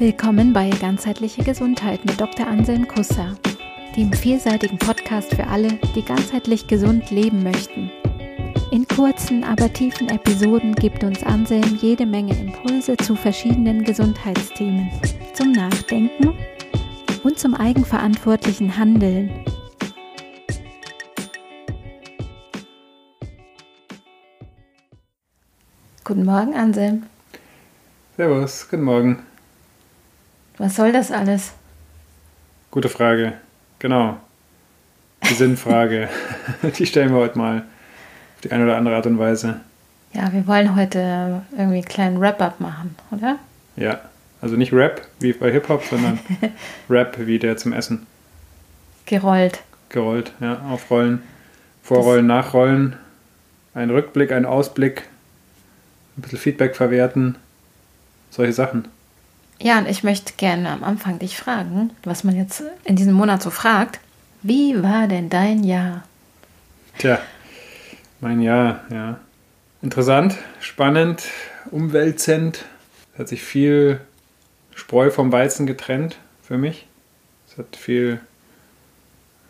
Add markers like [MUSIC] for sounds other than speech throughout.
Willkommen bei Ganzheitliche Gesundheit mit Dr. Anselm Kusser, dem vielseitigen Podcast für alle, die ganzheitlich gesund leben möchten. In kurzen, aber tiefen Episoden gibt uns Anselm jede Menge Impulse zu verschiedenen Gesundheitsthemen, zum Nachdenken und zum eigenverantwortlichen Handeln. Guten Morgen, Anselm. Servus, guten Morgen. Was soll das alles? Gute Frage. Genau. Die Sinnfrage. [LAUGHS] die stellen wir heute mal auf die eine oder andere Art und Weise. Ja, wir wollen heute irgendwie einen kleinen Wrap-up machen, oder? Ja, also nicht Rap wie bei Hip-Hop, sondern [LAUGHS] Rap wie der zum Essen. Gerollt. Gerollt, ja, aufrollen, vorrollen, das nachrollen, ein Rückblick, ein Ausblick, ein bisschen Feedback verwerten, solche Sachen. Ja, und ich möchte gerne am Anfang dich fragen, was man jetzt in diesem Monat so fragt. Wie war denn dein Jahr? Tja, mein Jahr, ja. Interessant, spannend, umwälzend. Es hat sich viel Spreu vom Weizen getrennt für mich. Es hat viel,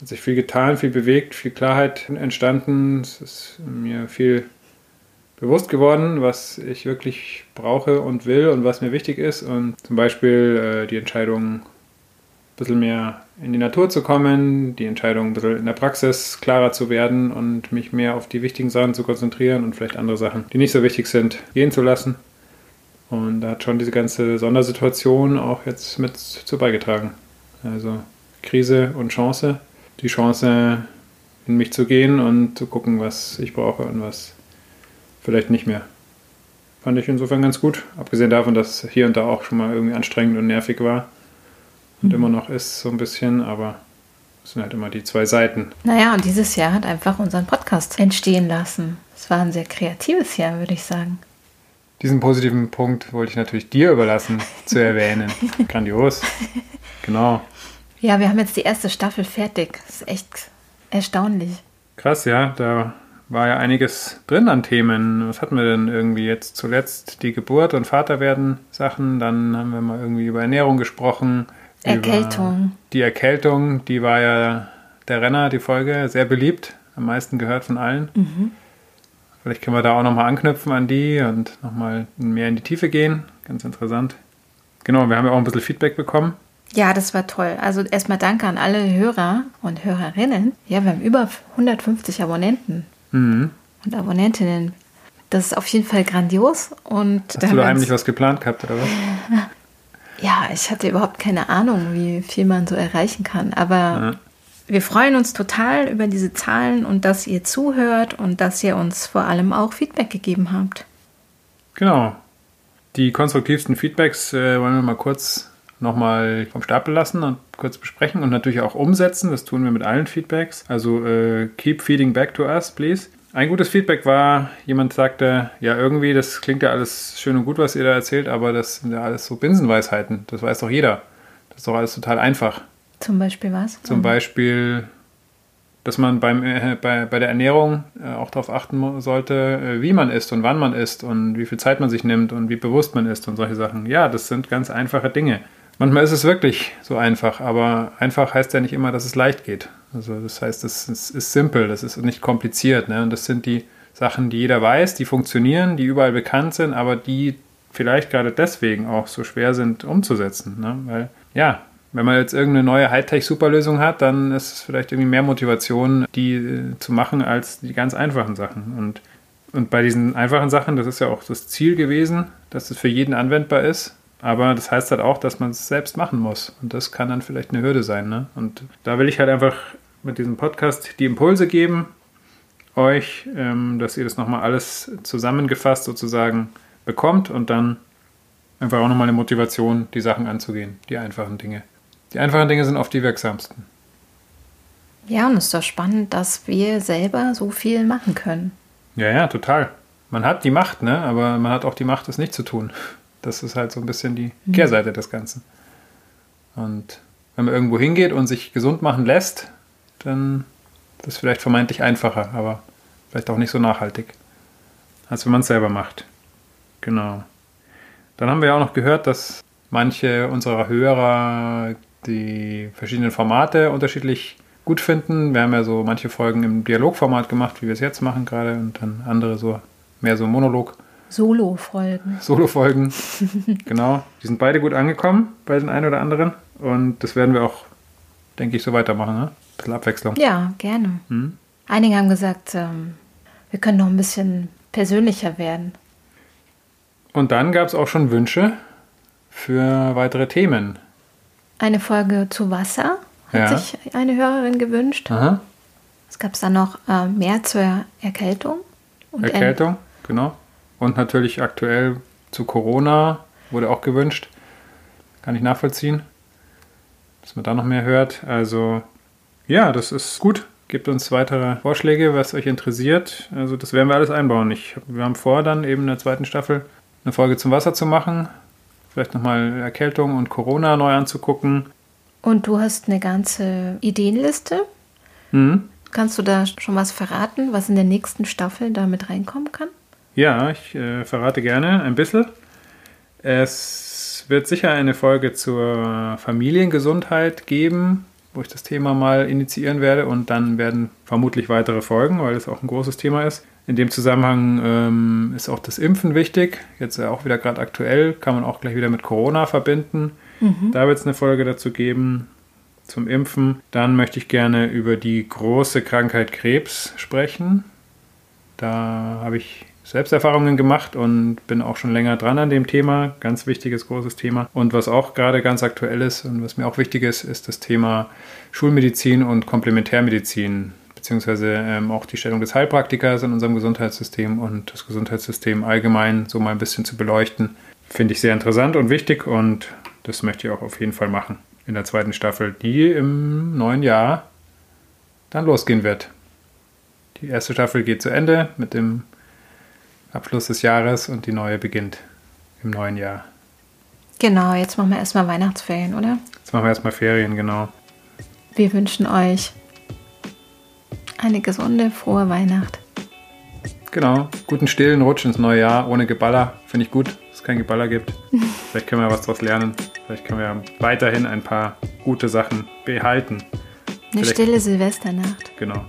hat sich viel getan, viel bewegt, viel Klarheit entstanden. Es ist mir viel bewusst geworden, was ich wirklich brauche und will und was mir wichtig ist. Und zum Beispiel äh, die Entscheidung, ein bisschen mehr in die Natur zu kommen, die Entscheidung, ein bisschen in der Praxis klarer zu werden und mich mehr auf die wichtigen Sachen zu konzentrieren und vielleicht andere Sachen, die nicht so wichtig sind, gehen zu lassen. Und da hat schon diese ganze Sondersituation auch jetzt mit zu beigetragen. Also Krise und Chance. Die Chance, in mich zu gehen und zu gucken, was ich brauche und was vielleicht nicht mehr. Fand ich insofern ganz gut. Abgesehen davon, dass hier und da auch schon mal irgendwie anstrengend und nervig war. Und mhm. immer noch ist so ein bisschen, aber es sind halt immer die zwei Seiten. Naja, und dieses Jahr hat einfach unseren Podcast entstehen lassen. Es war ein sehr kreatives Jahr, würde ich sagen. Diesen positiven Punkt wollte ich natürlich dir überlassen zu [LAUGHS] erwähnen. Grandios. Genau. Ja, wir haben jetzt die erste Staffel fertig. Das ist echt erstaunlich. Krass, ja. Da war ja einiges drin an Themen. Was hatten wir denn irgendwie jetzt zuletzt? Die Geburt und Vaterwerden Sachen. Dann haben wir mal irgendwie über Ernährung gesprochen. Erkältung. Die Erkältung, die war ja der Renner, die Folge, sehr beliebt. Am meisten gehört von allen. Mhm. Vielleicht können wir da auch nochmal anknüpfen an die und nochmal mehr in die Tiefe gehen. Ganz interessant. Genau, wir haben ja auch ein bisschen Feedback bekommen. Ja, das war toll. Also erstmal danke an alle Hörer und Hörerinnen. Ja, wir haben über 150 Abonnenten mhm. und Abonnentinnen. Das ist auf jeden Fall grandios. Und Hast du da heimlich was geplant gehabt, oder was? [LAUGHS] Ja, ich hatte überhaupt keine Ahnung, wie viel man so erreichen kann. Aber ja. wir freuen uns total über diese Zahlen und dass ihr zuhört und dass ihr uns vor allem auch Feedback gegeben habt. Genau. Die konstruktivsten Feedbacks äh, wollen wir mal kurz nochmal vom Stapel lassen und kurz besprechen und natürlich auch umsetzen. Das tun wir mit allen Feedbacks. Also äh, keep feeding back to us, please. Ein gutes Feedback war, jemand sagte, ja irgendwie, das klingt ja alles schön und gut, was ihr da erzählt, aber das sind ja alles so Binsenweisheiten. Das weiß doch jeder. Das ist doch alles total einfach. Zum Beispiel was? Zum Beispiel, dass man beim, äh, bei, bei der Ernährung äh, auch darauf achten sollte, äh, wie man isst und wann man isst und wie viel Zeit man sich nimmt und wie bewusst man isst und solche Sachen. Ja, das sind ganz einfache Dinge. Manchmal ist es wirklich so einfach, aber einfach heißt ja nicht immer, dass es leicht geht. Also das heißt, es ist, simpel, das ist nicht kompliziert. Ne? Und das sind die Sachen, die jeder weiß, die funktionieren, die überall bekannt sind, aber die vielleicht gerade deswegen auch so schwer sind umzusetzen. Ne? Weil, ja, wenn man jetzt irgendeine neue Hightech-Superlösung hat, dann ist es vielleicht irgendwie mehr Motivation, die äh, zu machen, als die ganz einfachen Sachen. Und, und bei diesen einfachen Sachen, das ist ja auch das Ziel gewesen, dass es für jeden anwendbar ist, aber das heißt halt auch, dass man es selbst machen muss. Und das kann dann vielleicht eine Hürde sein. Ne? Und da will ich halt einfach mit diesem Podcast die Impulse geben, euch, ähm, dass ihr das nochmal alles zusammengefasst sozusagen bekommt und dann einfach auch nochmal eine Motivation, die Sachen anzugehen, die einfachen Dinge. Die einfachen Dinge sind oft die wirksamsten. Ja, und es ist doch spannend, dass wir selber so viel machen können. Ja, ja, total. Man hat die Macht, ne? aber man hat auch die Macht, es nicht zu tun. Das ist halt so ein bisschen die mhm. Kehrseite des Ganzen. Und wenn man irgendwo hingeht und sich gesund machen lässt, dann ist das vielleicht vermeintlich einfacher, aber vielleicht auch nicht so nachhaltig, als wenn man es selber macht. Genau. Dann haben wir ja auch noch gehört, dass manche unserer Hörer die verschiedenen Formate unterschiedlich gut finden. Wir haben ja so manche Folgen im Dialogformat gemacht, wie wir es jetzt machen gerade, und dann andere so mehr so Monolog. Solo-Folgen. Solo-Folgen, genau. Die sind beide gut angekommen bei den einen oder anderen. Und das werden wir auch, denke ich, so weitermachen. Ne? Ein bisschen Abwechslung. Ja, gerne. Hm? Einige haben gesagt, ähm, wir können noch ein bisschen persönlicher werden. Und dann gab es auch schon Wünsche für weitere Themen. Eine Folge zu Wasser hat ja. sich eine Hörerin gewünscht. Aha. Es gab dann noch äh, mehr zur Erkältung. Erkältung, genau. Und natürlich aktuell zu Corona wurde auch gewünscht. Kann ich nachvollziehen, dass man da noch mehr hört. Also ja, das ist gut. Gebt uns weitere Vorschläge, was euch interessiert. Also das werden wir alles einbauen. Ich, wir haben vor, dann eben in der zweiten Staffel eine Folge zum Wasser zu machen. Vielleicht nochmal Erkältung und Corona neu anzugucken. Und du hast eine ganze Ideenliste. Mhm. Kannst du da schon was verraten, was in der nächsten Staffel da mit reinkommen kann? Ja, ich äh, verrate gerne ein bisschen. Es wird sicher eine Folge zur Familiengesundheit geben, wo ich das Thema mal initiieren werde und dann werden vermutlich weitere Folgen, weil es auch ein großes Thema ist. In dem Zusammenhang ähm, ist auch das Impfen wichtig. Jetzt ja auch wieder gerade aktuell, kann man auch gleich wieder mit Corona verbinden. Mhm. Da wird es eine Folge dazu geben zum Impfen. Dann möchte ich gerne über die große Krankheit Krebs sprechen. Da habe ich Selbsterfahrungen gemacht und bin auch schon länger dran an dem Thema. Ganz wichtiges, großes Thema. Und was auch gerade ganz aktuell ist und was mir auch wichtig ist, ist das Thema Schulmedizin und Komplementärmedizin, beziehungsweise ähm, auch die Stellung des Heilpraktikers in unserem Gesundheitssystem und das Gesundheitssystem allgemein so mal ein bisschen zu beleuchten. Finde ich sehr interessant und wichtig und das möchte ich auch auf jeden Fall machen in der zweiten Staffel, die im neuen Jahr dann losgehen wird. Die erste Staffel geht zu Ende mit dem Abschluss des Jahres und die neue beginnt im neuen Jahr. Genau, jetzt machen wir erstmal Weihnachtsferien, oder? Jetzt machen wir erstmal Ferien, genau. Wir wünschen euch eine gesunde, frohe Weihnacht. Genau, guten stillen Rutsch ins neue Jahr ohne Geballer. Finde ich gut, dass es kein Geballer gibt. Vielleicht können wir was daraus lernen. Vielleicht können wir weiterhin ein paar gute Sachen behalten. Eine Vielleicht, stille Silvesternacht. Genau.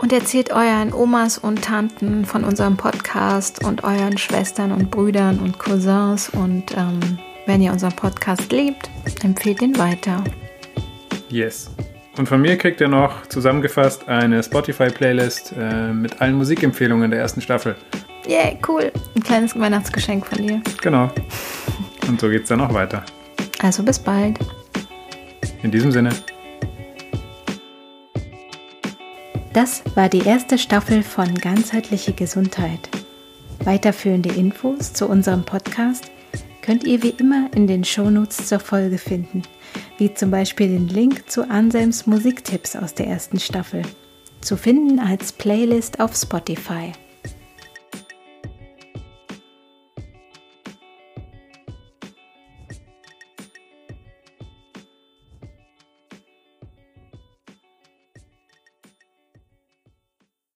Und erzählt euren Omas und Tanten von unserem Podcast und euren Schwestern und Brüdern und Cousins. Und ähm, wenn ihr unseren Podcast liebt, empfehlt ihn weiter. Yes. Und von mir kriegt ihr noch zusammengefasst eine Spotify-Playlist äh, mit allen Musikempfehlungen der ersten Staffel. Yeah, cool. Ein kleines Weihnachtsgeschenk von dir. Genau. Und so geht's dann auch weiter. Also bis bald. In diesem Sinne. Das war die erste Staffel von Ganzheitliche Gesundheit. Weiterführende Infos zu unserem Podcast könnt ihr wie immer in den Shownotes zur Folge finden, wie zum Beispiel den Link zu Anselms Musiktipps aus der ersten Staffel, zu finden als Playlist auf Spotify.